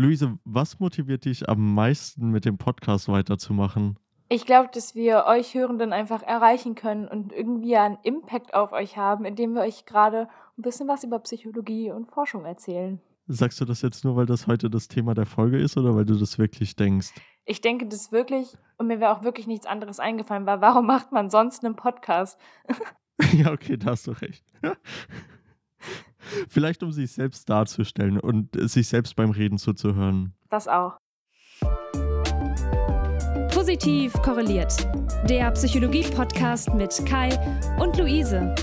Luise, was motiviert dich am meisten mit dem Podcast weiterzumachen? Ich glaube, dass wir euch Hörenden einfach erreichen können und irgendwie einen Impact auf euch haben, indem wir euch gerade ein bisschen was über Psychologie und Forschung erzählen. Sagst du das jetzt nur, weil das heute das Thema der Folge ist oder weil du das wirklich denkst? Ich denke das wirklich und mir wäre auch wirklich nichts anderes eingefallen, weil warum macht man sonst einen Podcast? ja, okay, da hast du recht. Vielleicht um sich selbst darzustellen und sich selbst beim Reden zuzuhören. Das auch. Positiv korreliert. Der Psychologie-Podcast mit Kai und Luise.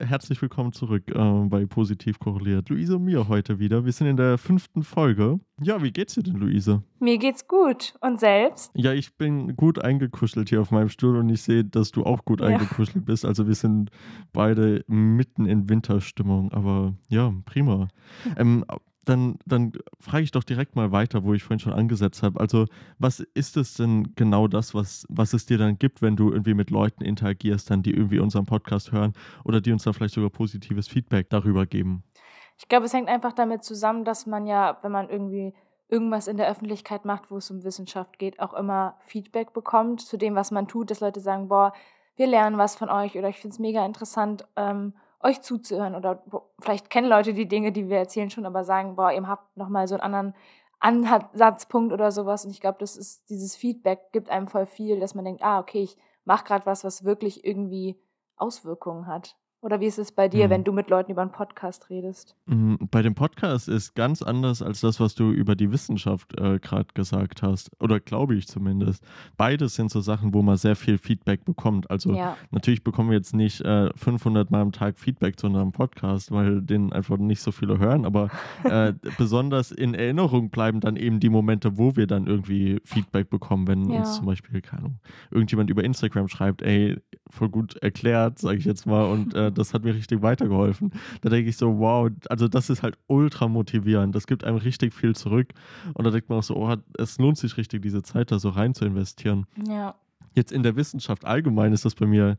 Herzlich willkommen zurück äh, bei Positiv korreliert. Luise und mir heute wieder. Wir sind in der fünften Folge. Ja, wie geht's dir denn, Luise? Mir geht's gut. Und selbst? Ja, ich bin gut eingekuschelt hier auf meinem Stuhl und ich sehe, dass du auch gut ja. eingekuschelt bist. Also wir sind beide mitten in Winterstimmung. Aber ja, prima. Ähm, dann, dann frage ich doch direkt mal weiter, wo ich vorhin schon angesetzt habe. Also, was ist es denn genau das, was, was es dir dann gibt, wenn du irgendwie mit Leuten interagierst, dann die irgendwie unseren Podcast hören oder die uns dann vielleicht sogar positives Feedback darüber geben? Ich glaube, es hängt einfach damit zusammen, dass man ja, wenn man irgendwie irgendwas in der Öffentlichkeit macht, wo es um Wissenschaft geht, auch immer Feedback bekommt zu dem, was man tut, dass Leute sagen, boah, wir lernen was von euch oder ich finde es mega interessant. Ähm, euch zuzuhören oder vielleicht kennen Leute die Dinge, die wir erzählen schon, aber sagen, boah, ihr habt nochmal so einen anderen Ansatzpunkt oder sowas und ich glaube, das ist dieses Feedback gibt einem voll viel, dass man denkt, ah, okay, ich mache gerade was, was wirklich irgendwie Auswirkungen hat. Oder wie ist es bei dir, mhm. wenn du mit Leuten über einen Podcast redest? Mhm, bei dem Podcast ist ganz anders als das, was du über die Wissenschaft äh, gerade gesagt hast. Oder glaube ich zumindest. Beides sind so Sachen, wo man sehr viel Feedback bekommt. Also ja. natürlich bekommen wir jetzt nicht äh, 500 Mal am Tag Feedback zu unserem Podcast, weil den einfach nicht so viele hören. Aber äh, besonders in Erinnerung bleiben dann eben die Momente, wo wir dann irgendwie Feedback bekommen, wenn ja. uns zum Beispiel, keine Ahnung, irgendjemand über Instagram schreibt, ey, voll gut erklärt, sage ich jetzt mal. Und äh, das hat mir richtig weitergeholfen. Da denke ich so, wow, also das ist halt ultra motivierend. Das gibt einem richtig viel zurück. Und da denkt man auch so, oh, es lohnt sich richtig, diese Zeit da so rein zu investieren. Ja. Jetzt in der Wissenschaft allgemein ist das bei mir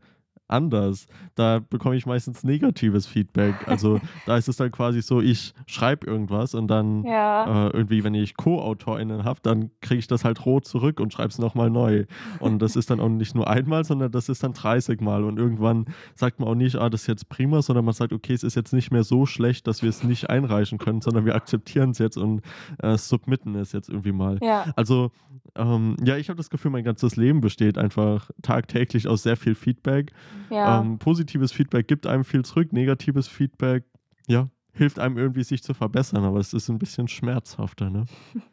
anders. Da bekomme ich meistens negatives Feedback. Also da ist es dann quasi so, ich schreibe irgendwas und dann ja. äh, irgendwie, wenn ich Co-AutorInnen habe, dann kriege ich das halt rot zurück und schreibe es nochmal neu. Und das ist dann auch nicht nur einmal, sondern das ist dann 30 Mal. Und irgendwann sagt man auch nicht, ah, das ist jetzt prima, sondern man sagt, okay, es ist jetzt nicht mehr so schlecht, dass wir es nicht einreichen können, sondern wir akzeptieren es jetzt und äh, submitten es jetzt irgendwie mal. Ja. Also ähm, ja, ich habe das Gefühl, mein ganzes Leben besteht einfach tagtäglich aus sehr viel Feedback. Ja. Ähm, positives Feedback gibt einem viel zurück, negatives Feedback, ja, hilft einem irgendwie, sich zu verbessern, aber es ist ein bisschen schmerzhafter, ne?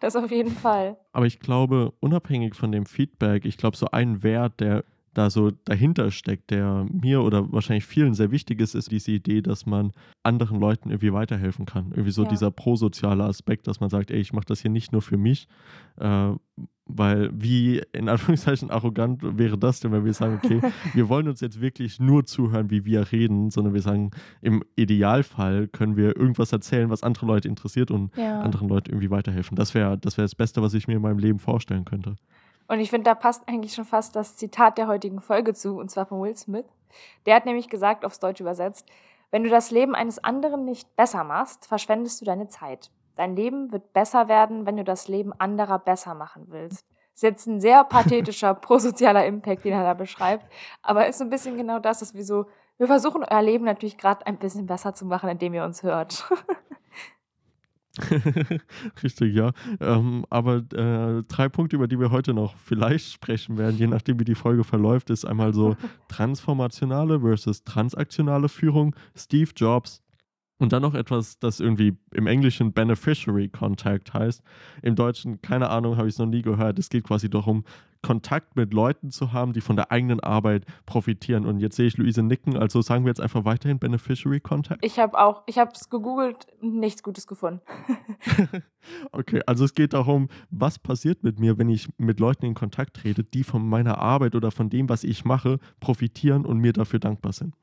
Das auf jeden Fall. Aber ich glaube, unabhängig von dem Feedback, ich glaube, so ein Wert, der da so dahinter steckt, der mir oder wahrscheinlich vielen sehr wichtig ist, ist diese Idee, dass man anderen Leuten irgendwie weiterhelfen kann. Irgendwie so ja. dieser prosoziale Aspekt, dass man sagt, ey, ich mache das hier nicht nur für mich, äh, weil wie in Anführungszeichen arrogant wäre das denn, wenn wir sagen, okay, wir wollen uns jetzt wirklich nur zuhören, wie wir reden, sondern wir sagen, im Idealfall können wir irgendwas erzählen, was andere Leute interessiert und ja. anderen Leuten irgendwie weiterhelfen. Das wäre das, wär das Beste, was ich mir in meinem Leben vorstellen könnte. Und ich finde, da passt eigentlich schon fast das Zitat der heutigen Folge zu, und zwar von Will Smith. Der hat nämlich gesagt, aufs Deutsch übersetzt, wenn du das Leben eines anderen nicht besser machst, verschwendest du deine Zeit. Dein Leben wird besser werden, wenn du das Leben anderer besser machen willst. Das ist jetzt ein sehr pathetischer prosozialer Impact, den er da beschreibt, aber ist so ein bisschen genau das, dass wir so, wir versuchen euer Leben natürlich gerade ein bisschen besser zu machen, indem ihr uns hört. Richtig, ja. Ähm, aber äh, drei Punkte, über die wir heute noch vielleicht sprechen werden, je nachdem, wie die Folge verläuft, ist einmal so transformationale versus transaktionale Führung, Steve Jobs und dann noch etwas, das irgendwie im Englischen Beneficiary Contact heißt. Im Deutschen, keine Ahnung, habe ich es noch nie gehört. Es geht quasi darum, Kontakt mit Leuten zu haben, die von der eigenen Arbeit profitieren. Und jetzt sehe ich Luise nicken, also sagen wir jetzt einfach weiterhin Beneficiary Contact. Ich habe auch, ich habe es gegoogelt, nichts Gutes gefunden. okay, also es geht darum, was passiert mit mir, wenn ich mit Leuten in Kontakt trete, die von meiner Arbeit oder von dem, was ich mache, profitieren und mir dafür dankbar sind.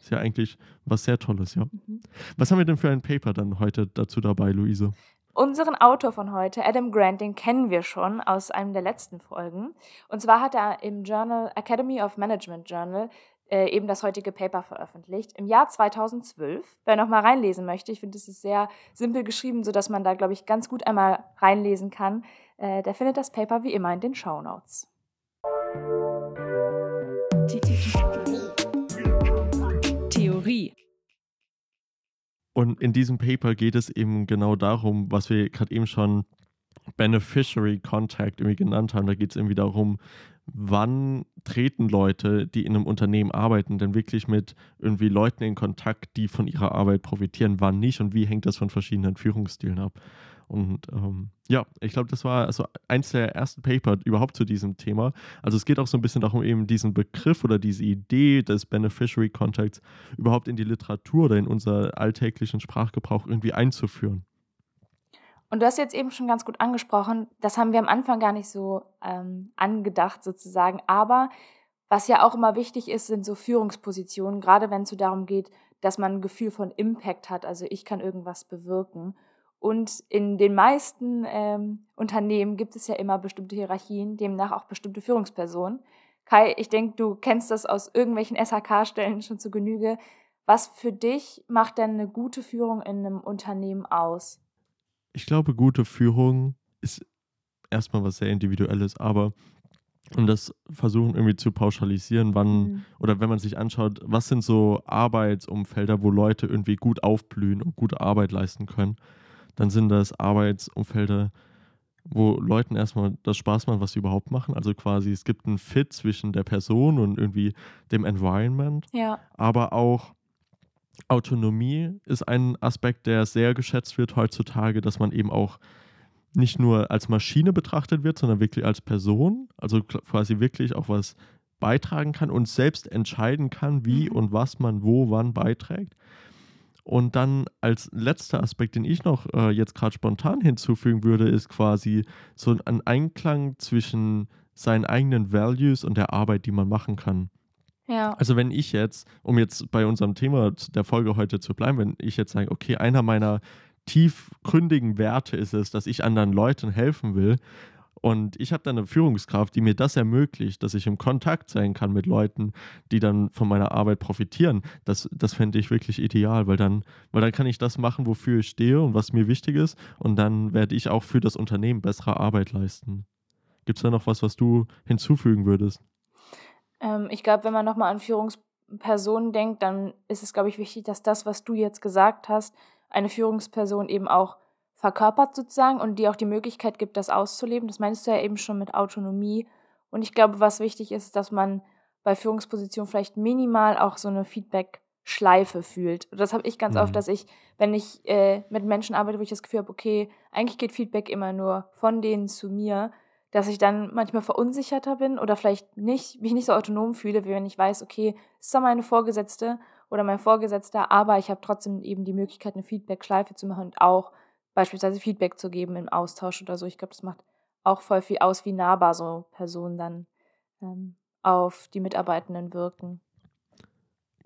Ist ja eigentlich was sehr Tolles, ja. Mhm. Was haben wir denn für ein Paper dann heute dazu dabei, Luise? Unseren Autor von heute, Adam Grant, den kennen wir schon aus einem der letzten Folgen. Und zwar hat er im Journal Academy of Management Journal äh, eben das heutige Paper veröffentlicht. Im Jahr 2012. Wer noch mal reinlesen möchte, ich finde, es ist sehr simpel geschrieben, sodass man da, glaube ich, ganz gut einmal reinlesen kann. Äh, der findet das Paper wie immer in den Show Notes. Und in diesem Paper geht es eben genau darum, was wir gerade eben schon Beneficiary Contact irgendwie genannt haben. Da geht es irgendwie darum, wann treten Leute, die in einem Unternehmen arbeiten, denn wirklich mit irgendwie Leuten in Kontakt, die von ihrer Arbeit profitieren, wann nicht und wie hängt das von verschiedenen Führungsstilen ab. Und ähm, ja, ich glaube, das war also eins der ersten Paper überhaupt zu diesem Thema. Also es geht auch so ein bisschen darum, eben diesen Begriff oder diese Idee des Beneficiary Contacts überhaupt in die Literatur oder in unser alltäglichen Sprachgebrauch irgendwie einzuführen. Und du hast jetzt eben schon ganz gut angesprochen, das haben wir am Anfang gar nicht so ähm, angedacht sozusagen, aber was ja auch immer wichtig ist, sind so Führungspositionen, gerade wenn es so darum geht, dass man ein Gefühl von Impact hat, also ich kann irgendwas bewirken. Und in den meisten ähm, Unternehmen gibt es ja immer bestimmte Hierarchien, demnach auch bestimmte Führungspersonen. Kai, ich denke, du kennst das aus irgendwelchen SHK-Stellen schon zu Genüge. Was für dich macht denn eine gute Führung in einem Unternehmen aus? ich glaube, gute Führung ist erstmal was sehr Individuelles, aber um das versuchen irgendwie zu pauschalisieren, wann mhm. oder wenn man sich anschaut, was sind so Arbeitsumfelder, wo Leute irgendwie gut aufblühen und gute Arbeit leisten können, dann sind das Arbeitsumfelder, wo Leuten erstmal das Spaß macht, was sie überhaupt machen. Also quasi, es gibt einen Fit zwischen der Person und irgendwie dem Environment, ja. aber auch Autonomie ist ein Aspekt, der sehr geschätzt wird heutzutage, dass man eben auch nicht nur als Maschine betrachtet wird, sondern wirklich als Person, also quasi wirklich auch was beitragen kann und selbst entscheiden kann, wie mhm. und was man wo wann beiträgt. Und dann als letzter Aspekt, den ich noch äh, jetzt gerade spontan hinzufügen würde, ist quasi so ein Einklang zwischen seinen eigenen Values und der Arbeit, die man machen kann. Ja. Also wenn ich jetzt, um jetzt bei unserem Thema der Folge heute zu bleiben, wenn ich jetzt sage, okay, einer meiner tiefgründigen Werte ist es, dass ich anderen Leuten helfen will und ich habe dann eine Führungskraft, die mir das ermöglicht, dass ich im Kontakt sein kann mit Leuten, die dann von meiner Arbeit profitieren. Das, das fände ich wirklich ideal, weil dann, weil dann kann ich das machen, wofür ich stehe und was mir wichtig ist. Und dann werde ich auch für das Unternehmen bessere Arbeit leisten. Gibt es da noch was, was du hinzufügen würdest? Ähm, ich glaube, wenn man nochmal an Führungspersonen denkt, dann ist es, glaube ich, wichtig, dass das, was du jetzt gesagt hast, eine Führungsperson eben auch verkörpert sozusagen und die auch die Möglichkeit gibt, das auszuleben. Das meinst du ja eben schon mit Autonomie. Und ich glaube, was wichtig ist, dass man bei Führungspositionen vielleicht minimal auch so eine Feedback-Schleife fühlt. Das habe ich ganz mhm. oft, dass ich, wenn ich äh, mit Menschen arbeite, wo ich das Gefühl habe, okay, eigentlich geht Feedback immer nur von denen zu mir, dass ich dann manchmal verunsicherter bin oder vielleicht nicht, mich nicht so autonom fühle, wie wenn ich weiß, okay, es ist zwar meine Vorgesetzte oder mein Vorgesetzter, aber ich habe trotzdem eben die Möglichkeit, eine Feedback-Schleife zu machen und auch beispielsweise Feedback zu geben im Austausch oder so. Ich glaube, das macht auch voll viel aus, wie nahbar so Personen dann ähm, auf die Mitarbeitenden wirken.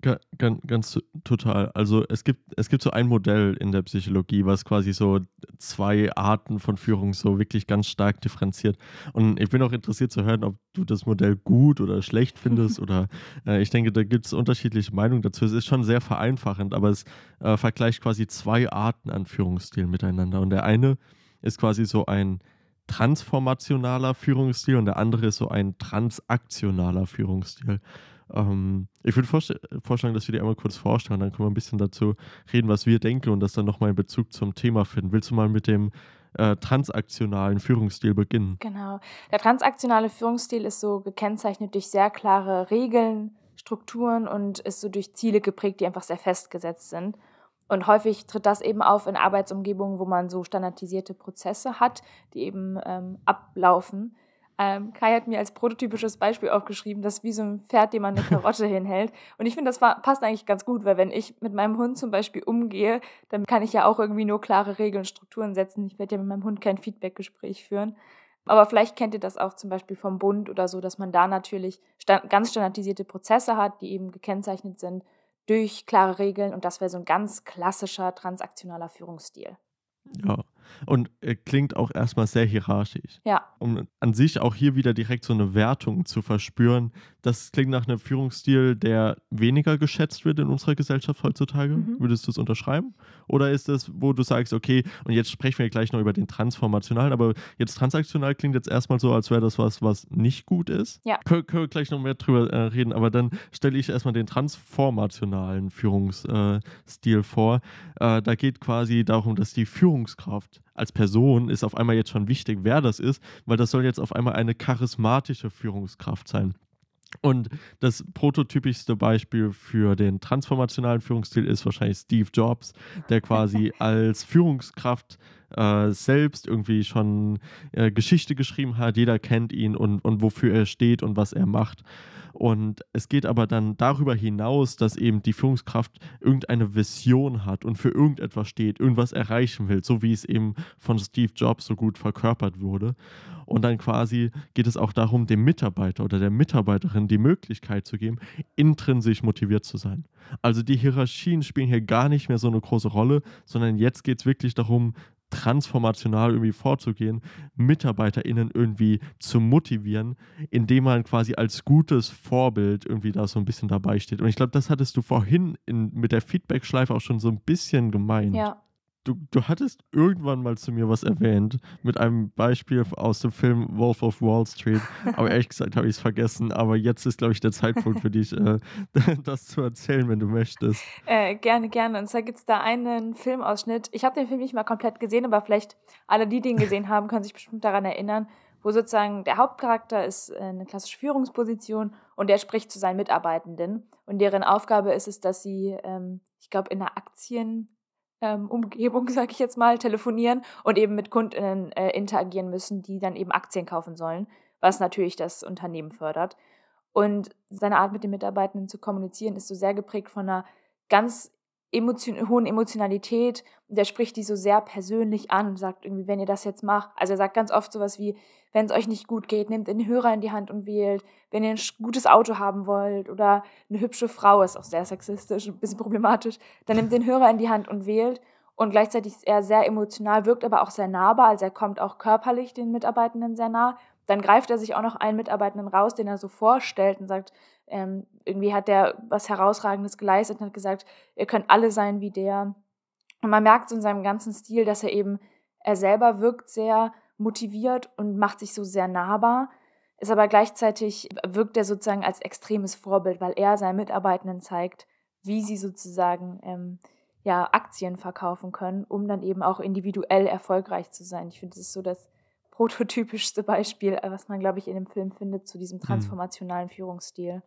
Ganz, ganz total. Also es gibt, es gibt so ein Modell in der Psychologie, was quasi so zwei Arten von Führung so wirklich ganz stark differenziert. Und ich bin auch interessiert zu hören, ob du das Modell gut oder schlecht findest. oder äh, ich denke, da gibt es unterschiedliche Meinungen dazu. Es ist schon sehr vereinfachend, aber es äh, vergleicht quasi zwei Arten an Führungsstilen miteinander. Und der eine ist quasi so ein transformationaler Führungsstil und der andere ist so ein transaktionaler Führungsstil. Ähm, ich würde vorschlagen, dass wir dir einmal kurz vorstellen, dann können wir ein bisschen dazu reden, was wir denken und das dann nochmal in Bezug zum Thema finden. Willst du mal mit dem äh, transaktionalen Führungsstil beginnen? Genau. Der transaktionale Führungsstil ist so gekennzeichnet durch sehr klare Regeln, Strukturen und ist so durch Ziele geprägt, die einfach sehr festgesetzt sind. Und häufig tritt das eben auf in Arbeitsumgebungen, wo man so standardisierte Prozesse hat, die eben ähm, ablaufen. Ähm, Kai hat mir als prototypisches Beispiel aufgeschrieben, das wie so ein Pferd, dem man eine Karotte hinhält. Und ich finde, das war, passt eigentlich ganz gut, weil wenn ich mit meinem Hund zum Beispiel umgehe, dann kann ich ja auch irgendwie nur klare Regeln, Strukturen setzen. Ich werde ja mit meinem Hund kein Feedbackgespräch führen. Aber vielleicht kennt ihr das auch zum Beispiel vom Bund oder so, dass man da natürlich stand, ganz standardisierte Prozesse hat, die eben gekennzeichnet sind durch klare Regeln. Und das wäre so ein ganz klassischer transaktionaler Führungsstil. Ja, Und äh, klingt auch erstmal sehr hierarchisch. Ja. Um an sich auch hier wieder direkt so eine Wertung zu verspüren, das klingt nach einem Führungsstil, der weniger geschätzt wird in unserer Gesellschaft heutzutage. Mhm. Würdest du es unterschreiben? Oder ist es, wo du sagst, okay, und jetzt sprechen wir gleich noch über den transformationalen, aber jetzt transaktional klingt jetzt erstmal so, als wäre das was, was nicht gut ist. Ja. Können, können wir gleich noch mehr drüber äh, reden, aber dann stelle ich erstmal den transformationalen Führungsstil äh, vor. Äh, da geht quasi darum, dass die Führungskraft als Person ist auf einmal jetzt schon wichtig, wer das ist, weil das soll jetzt auf einmal eine charismatische Führungskraft sein. Und das prototypischste Beispiel für den transformationalen Führungsstil ist wahrscheinlich Steve Jobs, der quasi als Führungskraft äh, selbst irgendwie schon äh, Geschichte geschrieben hat. Jeder kennt ihn und, und wofür er steht und was er macht. Und es geht aber dann darüber hinaus, dass eben die Führungskraft irgendeine Vision hat und für irgendetwas steht, irgendwas erreichen will, so wie es eben von Steve Jobs so gut verkörpert wurde. Und dann quasi geht es auch darum, dem Mitarbeiter oder der Mitarbeiterin die Möglichkeit zu geben, intrinsisch motiviert zu sein. Also die Hierarchien spielen hier gar nicht mehr so eine große Rolle, sondern jetzt geht es wirklich darum, transformational irgendwie vorzugehen, MitarbeiterInnen irgendwie zu motivieren, indem man quasi als gutes Vorbild irgendwie da so ein bisschen dabei steht. Und ich glaube, das hattest du vorhin in, mit der Feedback-Schleife auch schon so ein bisschen gemeint. Ja du, du hattest irgendwann mal zu mir was erwähnt mit einem Beispiel aus dem Film Wolf of Wall Street. Aber ehrlich gesagt habe ich es vergessen. Aber jetzt ist, glaube ich, der Zeitpunkt für dich, äh, das zu erzählen, wenn du möchtest. Äh, gerne, gerne. Und zwar gibt es da einen Filmausschnitt. Ich habe den Film nicht mal komplett gesehen, aber vielleicht alle, die den gesehen haben, können sich bestimmt daran erinnern, wo sozusagen der Hauptcharakter ist äh, eine klassische Führungsposition und der spricht zu seinen Mitarbeitenden. Und deren Aufgabe ist es, dass sie, ähm, ich glaube, in einer Aktien ähm, Umgebung, sage ich jetzt mal, telefonieren und eben mit Kundinnen äh, interagieren müssen, die dann eben Aktien kaufen sollen, was natürlich das Unternehmen fördert. Und seine Art mit den Mitarbeitenden zu kommunizieren ist so sehr geprägt von einer ganz emotion hohen Emotionalität. Der spricht die so sehr persönlich an und sagt irgendwie, wenn ihr das jetzt macht. Also er sagt ganz oft sowas wie, wenn es euch nicht gut geht, nehmt den Hörer in die Hand und wählt. Wenn ihr ein gutes Auto haben wollt oder eine hübsche Frau, ist auch sehr sexistisch, ein bisschen problematisch, dann nehmt den Hörer in die Hand und wählt. Und gleichzeitig ist er sehr emotional, wirkt aber auch sehr nahbar. Also er kommt auch körperlich den Mitarbeitenden sehr nah. Dann greift er sich auch noch einen Mitarbeitenden raus, den er so vorstellt und sagt, ähm, irgendwie hat der was Herausragendes geleistet und hat gesagt, ihr könnt alle sein wie der. Und man merkt so in seinem ganzen Stil, dass er eben, er selber wirkt sehr motiviert und macht sich so sehr nahbar, ist aber gleichzeitig, wirkt er sozusagen als extremes Vorbild, weil er seinen Mitarbeitenden zeigt, wie sie sozusagen ähm, ja, Aktien verkaufen können, um dann eben auch individuell erfolgreich zu sein. Ich finde, das ist so das prototypischste Beispiel, was man, glaube ich, in dem Film findet zu diesem mhm. transformationalen Führungsstil.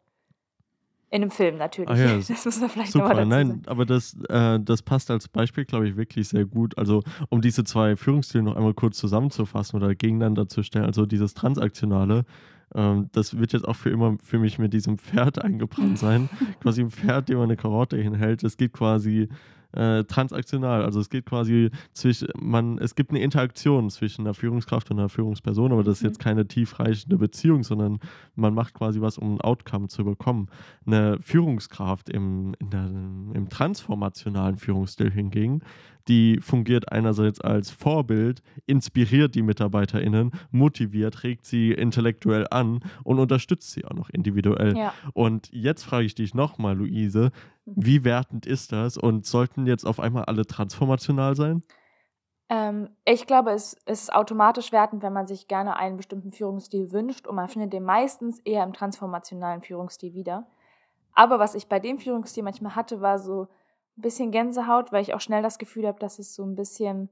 In einem Film natürlich. Ah, ja, das muss man vielleicht super, nochmal dazu Nein, sagen. aber das, äh, das passt als Beispiel, glaube ich, wirklich sehr gut. Also, um diese zwei Führungsstile noch einmal kurz zusammenzufassen oder gegeneinander zu stellen, also dieses Transaktionale, ähm, das wird jetzt auch für immer für mich mit diesem Pferd eingebrannt sein. quasi ein Pferd, dem man eine Karotte hinhält. Es geht quasi äh, transaktional. Also es geht quasi zwischen, man, es gibt eine Interaktion zwischen einer Führungskraft und einer Führungsperson, aber das ist jetzt mhm. keine tiefreichende Beziehung, sondern man macht quasi was, um ein Outcome zu bekommen. Eine Führungskraft im, der, im transformationalen Führungsstil hingegen die fungiert einerseits als Vorbild, inspiriert die MitarbeiterInnen, motiviert, regt sie intellektuell an und unterstützt sie auch noch individuell. Ja. Und jetzt frage ich dich nochmal, Luise, wie wertend ist das und sollten jetzt auf einmal alle transformational sein? Ähm, ich glaube, es ist automatisch wertend, wenn man sich gerne einen bestimmten Führungsstil wünscht und man findet den meistens eher im transformationalen Führungsstil wieder. Aber was ich bei dem Führungsstil manchmal hatte, war so, ein bisschen Gänsehaut, weil ich auch schnell das Gefühl habe, dass es so ein bisschen,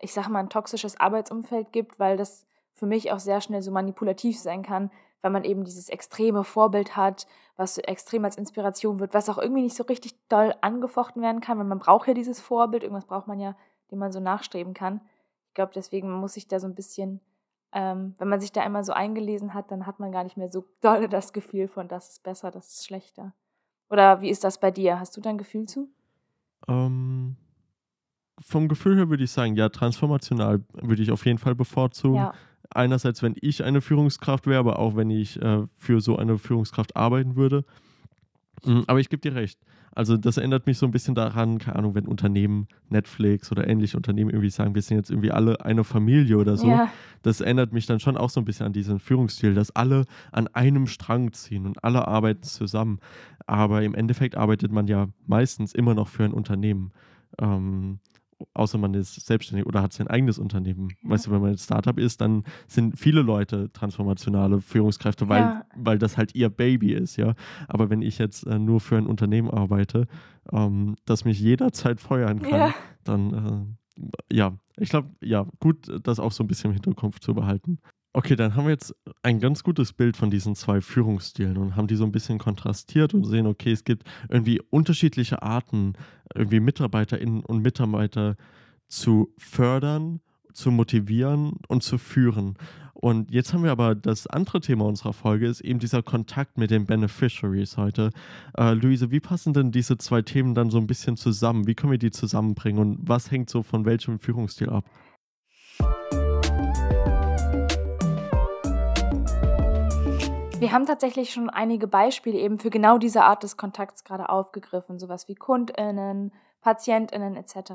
ich sage mal, ein toxisches Arbeitsumfeld gibt, weil das für mich auch sehr schnell so manipulativ sein kann, weil man eben dieses extreme Vorbild hat, was extrem als Inspiration wird, was auch irgendwie nicht so richtig doll angefochten werden kann, weil man braucht ja dieses Vorbild, irgendwas braucht man ja, dem man so nachstreben kann. Ich glaube, deswegen muss ich da so ein bisschen, ähm, wenn man sich da einmal so eingelesen hat, dann hat man gar nicht mehr so doll das Gefühl von, das ist besser, das ist schlechter. Oder wie ist das bei dir? Hast du da ein Gefühl zu? Ähm, vom Gefühl her würde ich sagen, ja, transformational würde ich auf jeden Fall bevorzugen. Ja. Einerseits, wenn ich eine Führungskraft wäre, aber auch wenn ich äh, für so eine Führungskraft arbeiten würde. Mhm, aber ich gebe dir recht. Also das erinnert mich so ein bisschen daran, keine Ahnung, wenn Unternehmen, Netflix oder ähnliche Unternehmen irgendwie sagen, wir sind jetzt irgendwie alle eine Familie oder so. Ja. Das erinnert mich dann schon auch so ein bisschen an diesen Führungsstil, dass alle an einem Strang ziehen und alle arbeiten zusammen. Aber im Endeffekt arbeitet man ja meistens immer noch für ein Unternehmen. Ähm, außer man ist selbstständig oder hat sein eigenes Unternehmen. Ja. Weißt du, wenn man ein Startup ist, dann sind viele Leute transformationale Führungskräfte, weil, ja. weil das halt ihr Baby ist, ja. Aber wenn ich jetzt äh, nur für ein Unternehmen arbeite, ähm, das mich jederzeit feuern kann, ja. dann äh, ja, ich glaube, ja, gut, das auch so ein bisschen im Hinterkopf zu behalten. Okay, dann haben wir jetzt ein ganz gutes Bild von diesen zwei Führungsstilen und haben die so ein bisschen kontrastiert und sehen, okay, es gibt irgendwie unterschiedliche Arten, irgendwie MitarbeiterInnen und Mitarbeiter zu fördern, zu motivieren und zu führen. Und jetzt haben wir aber das andere Thema unserer Folge, ist eben dieser Kontakt mit den Beneficiaries heute. Äh, Luise, wie passen denn diese zwei Themen dann so ein bisschen zusammen? Wie können wir die zusammenbringen und was hängt so von welchem Führungsstil ab? Wir haben tatsächlich schon einige Beispiele eben für genau diese Art des Kontakts gerade aufgegriffen, sowas wie KundInnen, PatientInnen etc.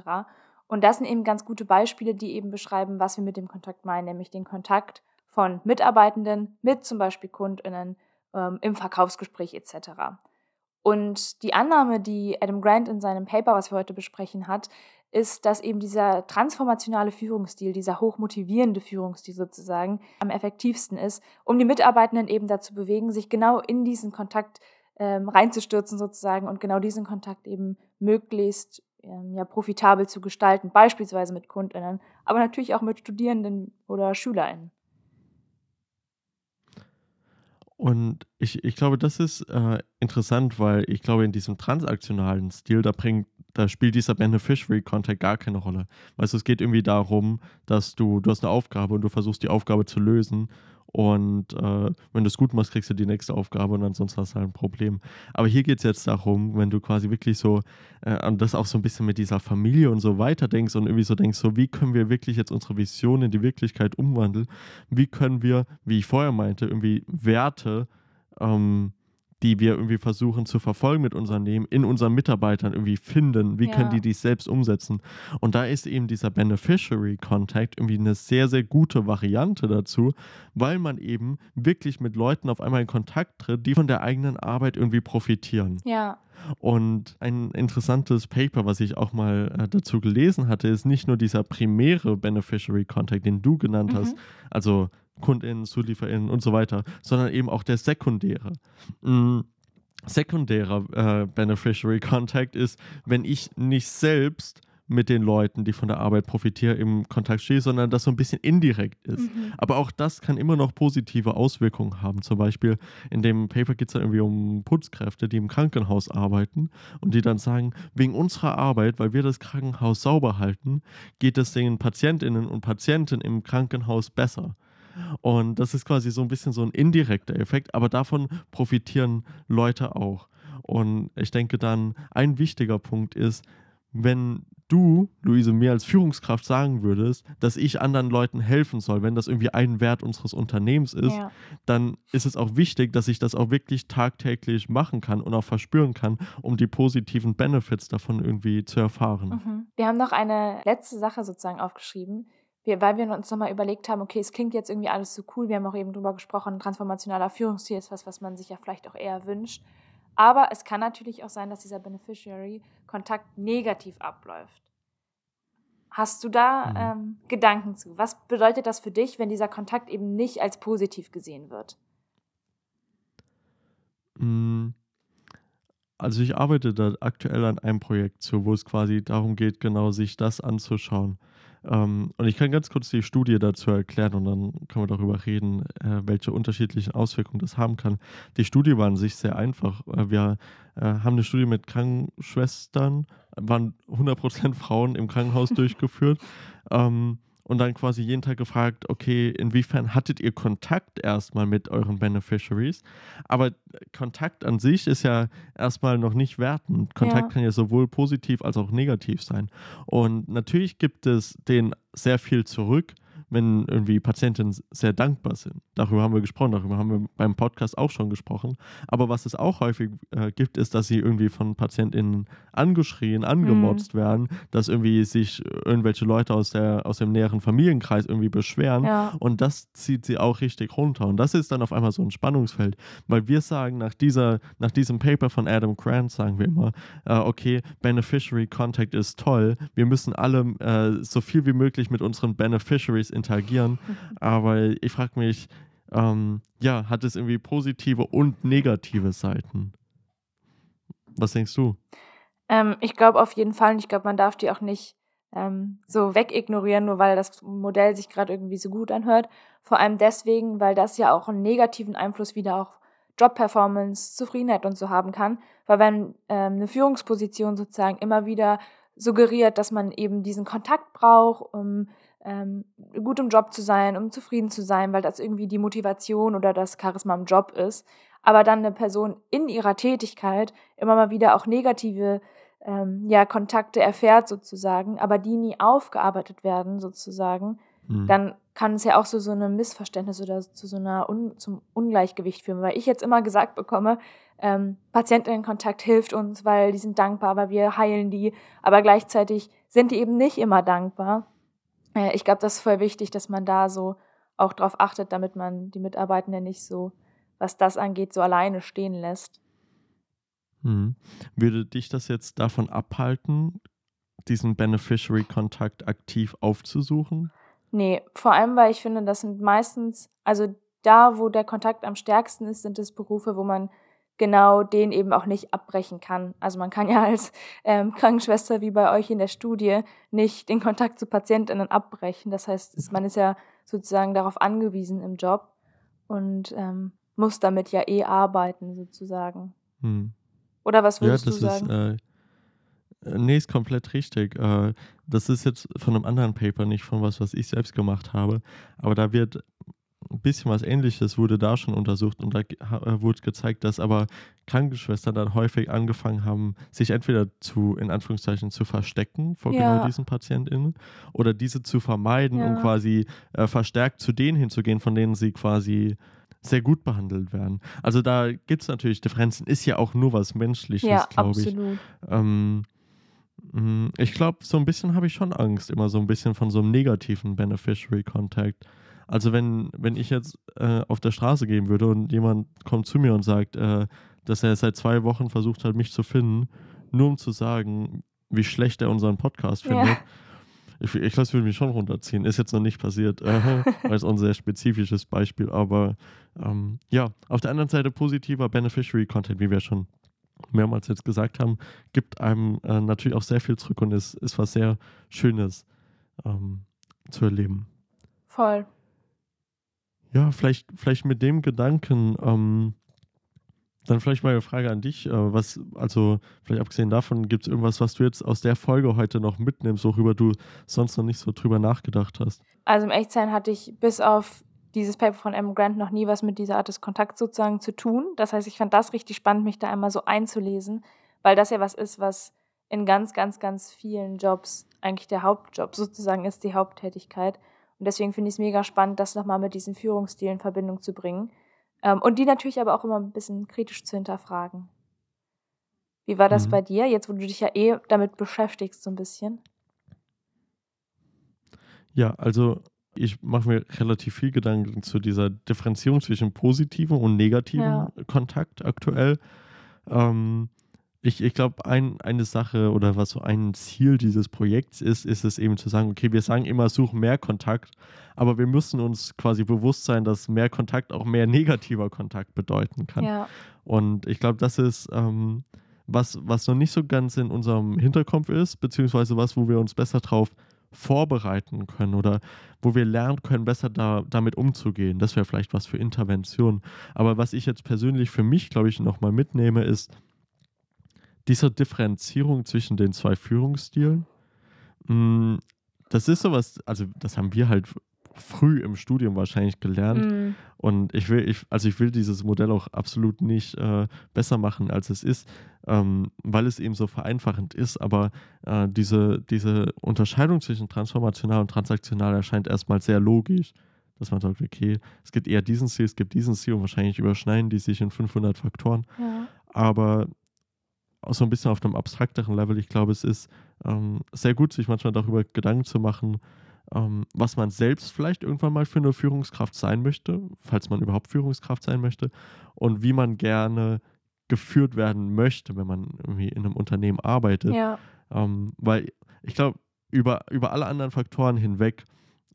Und das sind eben ganz gute Beispiele, die eben beschreiben, was wir mit dem Kontakt meinen, nämlich den Kontakt von Mitarbeitenden mit zum Beispiel KundInnen ähm, im Verkaufsgespräch etc. Und die Annahme, die Adam Grant in seinem Paper, was wir heute besprechen, hat, ist, dass eben dieser transformationale Führungsstil, dieser hochmotivierende Führungsstil sozusagen am effektivsten ist, um die Mitarbeitenden eben dazu bewegen, sich genau in diesen Kontakt ähm, reinzustürzen sozusagen und genau diesen Kontakt eben möglichst ähm, ja, profitabel zu gestalten, beispielsweise mit KundInnen, aber natürlich auch mit Studierenden oder SchülerInnen. Und ich, ich glaube, das ist äh, interessant, weil ich glaube, in diesem transaktionalen Stil, da bringt da spielt dieser Beneficiary Contact gar keine Rolle. Weißt du, es geht irgendwie darum, dass du, du hast eine Aufgabe und du versuchst die Aufgabe zu lösen. Und äh, wenn du es gut machst, kriegst du die nächste Aufgabe und ansonsten hast du halt ein Problem. Aber hier geht es jetzt darum, wenn du quasi wirklich so äh, und das auch so ein bisschen mit dieser Familie und so weiter denkst und irgendwie so denkst, so wie können wir wirklich jetzt unsere Vision in die Wirklichkeit umwandeln? Wie können wir, wie ich vorher meinte, irgendwie Werte ähm, die wir irgendwie versuchen zu verfolgen mit unserem Leben, in unseren Mitarbeitern irgendwie finden. Wie ja. können die dies selbst umsetzen? Und da ist eben dieser Beneficiary Contact irgendwie eine sehr, sehr gute Variante dazu, weil man eben wirklich mit Leuten auf einmal in Kontakt tritt, die von der eigenen Arbeit irgendwie profitieren. Ja. Und ein interessantes Paper, was ich auch mal äh, dazu gelesen hatte, ist nicht nur dieser primäre Beneficiary Contact, den du genannt mhm. hast, also KundInnen, ZulieferInnen und so weiter, sondern eben auch der sekundäre. Mhm. Sekundärer äh, Beneficiary Contact ist, wenn ich nicht selbst mit den Leuten, die von der Arbeit profitieren, im Kontakt stehe, sondern das so ein bisschen indirekt ist. Mhm. Aber auch das kann immer noch positive Auswirkungen haben. Zum Beispiel in dem Paper geht es ja irgendwie um Putzkräfte, die im Krankenhaus arbeiten und die dann sagen, wegen unserer Arbeit, weil wir das Krankenhaus sauber halten, geht es den Patientinnen und Patienten im Krankenhaus besser. Und das ist quasi so ein bisschen so ein indirekter Effekt, aber davon profitieren Leute auch. Und ich denke dann, ein wichtiger Punkt ist, wenn du, Luise, mir als Führungskraft sagen würdest, dass ich anderen Leuten helfen soll, wenn das irgendwie ein Wert unseres Unternehmens ist, ja. dann ist es auch wichtig, dass ich das auch wirklich tagtäglich machen kann und auch verspüren kann, um die positiven Benefits davon irgendwie zu erfahren. Mhm. Wir haben noch eine letzte Sache sozusagen aufgeschrieben, wir, weil wir uns nochmal überlegt haben, okay, es klingt jetzt irgendwie alles so cool, wir haben auch eben drüber gesprochen, transformationaler Führungsstil ist was, was man sich ja vielleicht auch eher wünscht. Aber es kann natürlich auch sein, dass dieser Beneficiary-Kontakt negativ abläuft. Hast du da mhm. ähm, Gedanken zu? Was bedeutet das für dich, wenn dieser Kontakt eben nicht als positiv gesehen wird? Mm, also ich arbeite da aktuell an einem Projekt zu, wo es quasi darum geht, genau sich das anzuschauen. Ähm, und ich kann ganz kurz die Studie dazu erklären und dann können wir darüber reden, äh, welche unterschiedlichen Auswirkungen das haben kann. Die Studie war an sich sehr einfach. Äh, wir äh, haben eine Studie mit Krankenschwestern, waren 100% Frauen im Krankenhaus durchgeführt. Ähm, und dann quasi jeden Tag gefragt, okay, inwiefern hattet ihr Kontakt erstmal mit euren Beneficiaries? Aber Kontakt an sich ist ja erstmal noch nicht wertend. Kontakt ja. kann ja sowohl positiv als auch negativ sein. Und natürlich gibt es den sehr viel zurück, wenn irgendwie Patienten sehr dankbar sind. Darüber haben wir gesprochen, darüber haben wir beim Podcast auch schon gesprochen. Aber was es auch häufig äh, gibt, ist, dass sie irgendwie von PatientInnen angeschrien, angemotzt mhm. werden, dass irgendwie sich irgendwelche Leute aus, der, aus dem näheren Familienkreis irgendwie beschweren. Ja. Und das zieht sie auch richtig runter. Und das ist dann auf einmal so ein Spannungsfeld. Weil wir sagen, nach, dieser, nach diesem Paper von Adam Grant, sagen wir immer, äh, okay, Beneficiary Contact ist toll. Wir müssen alle äh, so viel wie möglich mit unseren Beneficiaries interagieren. Aber ich frage mich, ähm, ja, hat es irgendwie positive und negative Seiten? Was denkst du? Ähm, ich glaube auf jeden Fall. Und ich glaube, man darf die auch nicht ähm, so wegignorieren, nur weil das Modell sich gerade irgendwie so gut anhört. Vor allem deswegen, weil das ja auch einen negativen Einfluss wieder auf Jobperformance, Zufriedenheit und so haben kann. Weil wenn ähm, eine Führungsposition sozusagen immer wieder suggeriert, dass man eben diesen Kontakt braucht, um ähm, gut im Job zu sein, um zufrieden zu sein, weil das irgendwie die Motivation oder das Charisma im Job ist. Aber dann eine Person in ihrer Tätigkeit immer mal wieder auch negative ähm, ja, Kontakte erfährt sozusagen, aber die nie aufgearbeitet werden sozusagen, mhm. dann kann es ja auch so, so ein Missverständnis oder zu so einer Un zum Ungleichgewicht führen, weil ich jetzt immer gesagt bekomme, ähm, Patientinnenkontakt hilft uns, weil die sind dankbar, weil wir heilen die, aber gleichzeitig sind die eben nicht immer dankbar ich glaube, das ist voll wichtig, dass man da so auch drauf achtet, damit man die Mitarbeitenden nicht so, was das angeht, so alleine stehen lässt. Hm. Würde dich das jetzt davon abhalten, diesen Beneficiary-Kontakt aktiv aufzusuchen? Nee, vor allem, weil ich finde, das sind meistens, also da, wo der Kontakt am stärksten ist, sind es Berufe, wo man genau den eben auch nicht abbrechen kann. Also man kann ja als ähm, Krankenschwester wie bei euch in der Studie nicht den Kontakt zu Patientinnen abbrechen. Das heißt, man ist ja sozusagen darauf angewiesen im Job und ähm, muss damit ja eh arbeiten sozusagen. Hm. Oder was würdest ja, du sagen? Ist, äh, äh, nee, ist komplett richtig. Äh, das ist jetzt von einem anderen Paper, nicht von was, was ich selbst gemacht habe. Aber da wird ein bisschen was Ähnliches wurde da schon untersucht und da äh, wurde gezeigt, dass aber Krankenschwestern dann häufig angefangen haben, sich entweder zu, in Anführungszeichen, zu verstecken vor ja. genau diesen PatientInnen oder diese zu vermeiden, ja. um quasi äh, verstärkt zu denen hinzugehen, von denen sie quasi sehr gut behandelt werden. Also da gibt es natürlich Differenzen, ist ja auch nur was Menschliches, ja, glaube ich. Ähm, mm, ich glaube, so ein bisschen habe ich schon Angst, immer so ein bisschen von so einem negativen Beneficiary Contact. Also wenn, wenn ich jetzt äh, auf der Straße gehen würde und jemand kommt zu mir und sagt, äh, dass er seit zwei Wochen versucht hat, mich zu finden, nur um zu sagen, wie schlecht er unseren Podcast findet. Ja. Ich, ich glaube, es würde mich schon runterziehen. Ist jetzt noch nicht passiert, äh, weil es ein sehr spezifisches Beispiel. Aber ähm, ja, auf der anderen Seite positiver Beneficiary-Content, wie wir schon mehrmals jetzt gesagt haben, gibt einem äh, natürlich auch sehr viel zurück und ist, ist was sehr Schönes ähm, zu erleben. Voll. Ja, vielleicht, vielleicht mit dem Gedanken, ähm, dann vielleicht mal eine Frage an dich. Äh, was, also, vielleicht abgesehen davon, gibt es irgendwas, was du jetzt aus der Folge heute noch mitnimmst, worüber du sonst noch nicht so drüber nachgedacht hast? Also im Echtsein hatte ich bis auf dieses Paper von M. Grant noch nie was mit dieser Art des Kontakts sozusagen zu tun. Das heißt, ich fand das richtig spannend, mich da einmal so einzulesen, weil das ja was ist, was in ganz, ganz, ganz vielen Jobs eigentlich der Hauptjob sozusagen ist, die Haupttätigkeit. Und deswegen finde ich es mega spannend, das nochmal mit diesen Führungsstilen in Verbindung zu bringen. Ähm, und die natürlich aber auch immer ein bisschen kritisch zu hinterfragen. Wie war das mhm. bei dir, jetzt wo du dich ja eh damit beschäftigst, so ein bisschen? Ja, also ich mache mir relativ viel Gedanken zu dieser Differenzierung zwischen positivem und negativem ja. Kontakt aktuell. Ähm, ich, ich glaube, ein, eine Sache oder was so ein Ziel dieses Projekts ist, ist es eben zu sagen, okay, wir sagen immer, suchen mehr Kontakt, aber wir müssen uns quasi bewusst sein, dass mehr Kontakt auch mehr negativer Kontakt bedeuten kann. Ja. Und ich glaube, das ist ähm, was, was noch nicht so ganz in unserem Hinterkopf ist, beziehungsweise was, wo wir uns besser drauf vorbereiten können oder wo wir lernen können, besser da, damit umzugehen. Das wäre vielleicht was für Intervention. Aber was ich jetzt persönlich für mich, glaube ich, nochmal mitnehme, ist, dieser Differenzierung zwischen den zwei Führungsstilen, mm, das ist sowas, also das haben wir halt früh im Studium wahrscheinlich gelernt. Mhm. Und ich will, ich, also ich will dieses Modell auch absolut nicht äh, besser machen, als es ist, ähm, weil es eben so vereinfachend ist. Aber äh, diese, diese Unterscheidung zwischen transformational und transaktional erscheint erstmal sehr logisch. Dass man sagt, okay, es gibt eher diesen Ziel, es gibt diesen Ziel und wahrscheinlich überschneiden die sich in 500 Faktoren. Ja. Aber so ein bisschen auf einem abstrakteren Level, ich glaube, es ist ähm, sehr gut, sich manchmal darüber Gedanken zu machen, ähm, was man selbst vielleicht irgendwann mal für eine Führungskraft sein möchte, falls man überhaupt Führungskraft sein möchte, und wie man gerne geführt werden möchte, wenn man irgendwie in einem Unternehmen arbeitet. Ja. Ähm, weil ich glaube, über, über alle anderen Faktoren hinweg,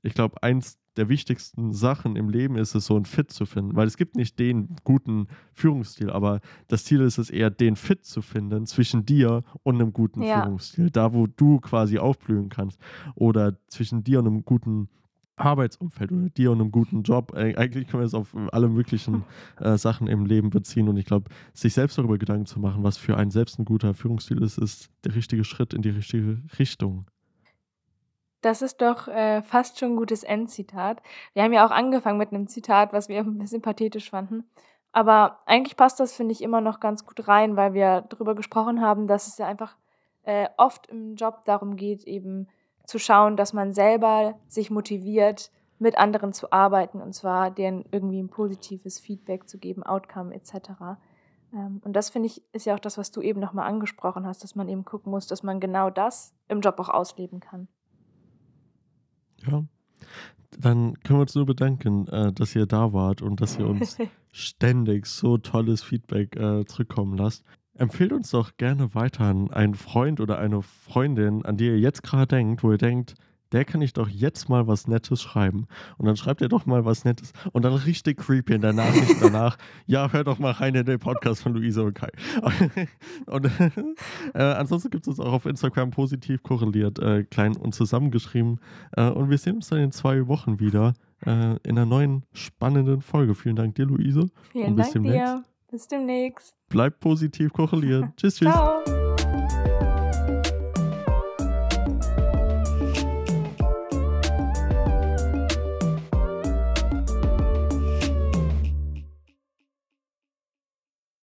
ich glaube, eins der wichtigsten Sachen im Leben ist es, so ein Fit zu finden. Weil es gibt nicht den guten Führungsstil, aber das Ziel ist es eher, den Fit zu finden zwischen dir und einem guten ja. Führungsstil. Da, wo du quasi aufblühen kannst. Oder zwischen dir und einem guten Arbeitsumfeld oder dir und einem guten Job. Eigentlich können wir es auf alle möglichen äh, Sachen im Leben beziehen. Und ich glaube, sich selbst darüber Gedanken zu machen, was für einen selbst ein guter Führungsstil ist, ist der richtige Schritt in die richtige Richtung. Das ist doch äh, fast schon ein gutes Endzitat. Wir haben ja auch angefangen mit einem Zitat, was wir ein bisschen pathetisch fanden. Aber eigentlich passt das, finde ich, immer noch ganz gut rein, weil wir darüber gesprochen haben, dass es ja einfach äh, oft im Job darum geht, eben zu schauen, dass man selber sich motiviert, mit anderen zu arbeiten und zwar denen irgendwie ein positives Feedback zu geben, Outcome etc. Ähm, und das finde ich ist ja auch das, was du eben nochmal angesprochen hast, dass man eben gucken muss, dass man genau das im Job auch ausleben kann. Ja. Dann können wir uns nur bedanken, äh, dass ihr da wart und dass ihr uns ständig so tolles Feedback äh, zurückkommen lasst. Empfehlt uns doch gerne weiter an einen Freund oder eine Freundin, an die ihr jetzt gerade denkt, wo ihr denkt, der kann ich doch jetzt mal was Nettes schreiben. Und dann schreibt er doch mal was Nettes. Und dann richtig creepy in der Nachricht danach, ja, hör doch mal rein in den Podcast von Luisa und Kai. und äh, ansonsten gibt es uns auch auf Instagram positiv korreliert, äh, klein und zusammengeschrieben. Äh, und wir sehen uns dann in zwei Wochen wieder äh, in einer neuen spannenden Folge. Vielen Dank dir, Luise. Vielen und bis Dank demnächst. dir. Bis demnächst. Bleibt positiv korreliert. tschüss, tschüss. Ciao.